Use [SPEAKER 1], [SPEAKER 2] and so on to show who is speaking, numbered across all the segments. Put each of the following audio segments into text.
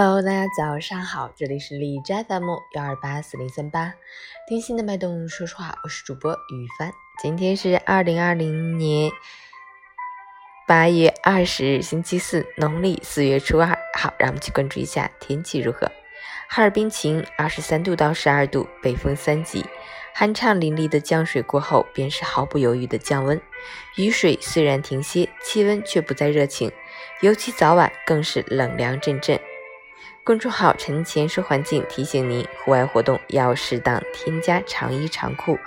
[SPEAKER 1] Hello，大家早上好，这里是李斋 FM 幺二八四零三八，听心的脉动，说实话，我是主播雨帆。今天是二零二零年八月二十日，星期四，农历四月初二。好，让我们去关注一下天气如何。哈尔滨晴，二十三度到十二度，北风三级。酣畅淋漓的降水过后，便是毫不犹豫的降温。雨水虽然停歇，气温却不再热情，尤其早晚更是冷凉阵阵。公众号“晨前说环境”提醒您，户外活动要适当添加长衣长裤。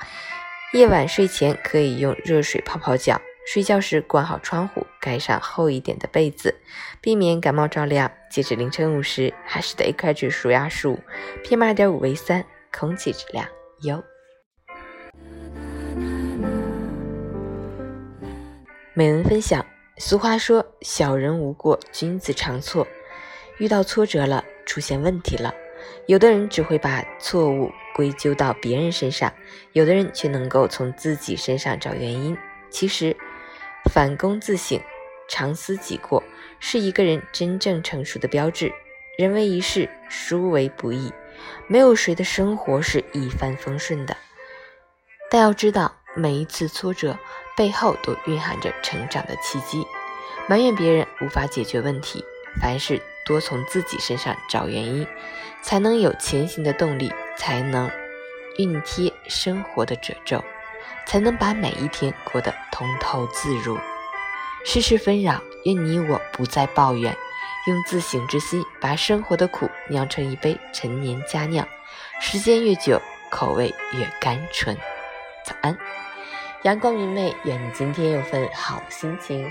[SPEAKER 1] 夜晚睡前可以用热水泡泡脚，睡觉时关好窗户，盖上厚一点的被子，避免感冒着凉。截止凌晨五时，海市的 AQI 指数压十五，PM 二点五为三，空气质量优。美文分享：俗话说，小人无过，君子常错。遇到挫折了，出现问题了，有的人只会把错误归咎到别人身上，有的人却能够从自己身上找原因。其实，反躬自省、常思己过，是一个人真正成熟的标志。人为一事，殊为不易，没有谁的生活是一帆风顺的。但要知道，每一次挫折背后都蕴含着成长的契机。埋怨别人无法解决问题，凡事。多从自己身上找原因，才能有前行的动力，才能熨贴生活的褶皱，才能把每一天过得通透自如。世事纷扰，愿你我不再抱怨，用自省之心把生活的苦酿成一杯陈年佳酿，时间越久，口味越甘醇。早安，阳光明媚，愿你今天有份好心情。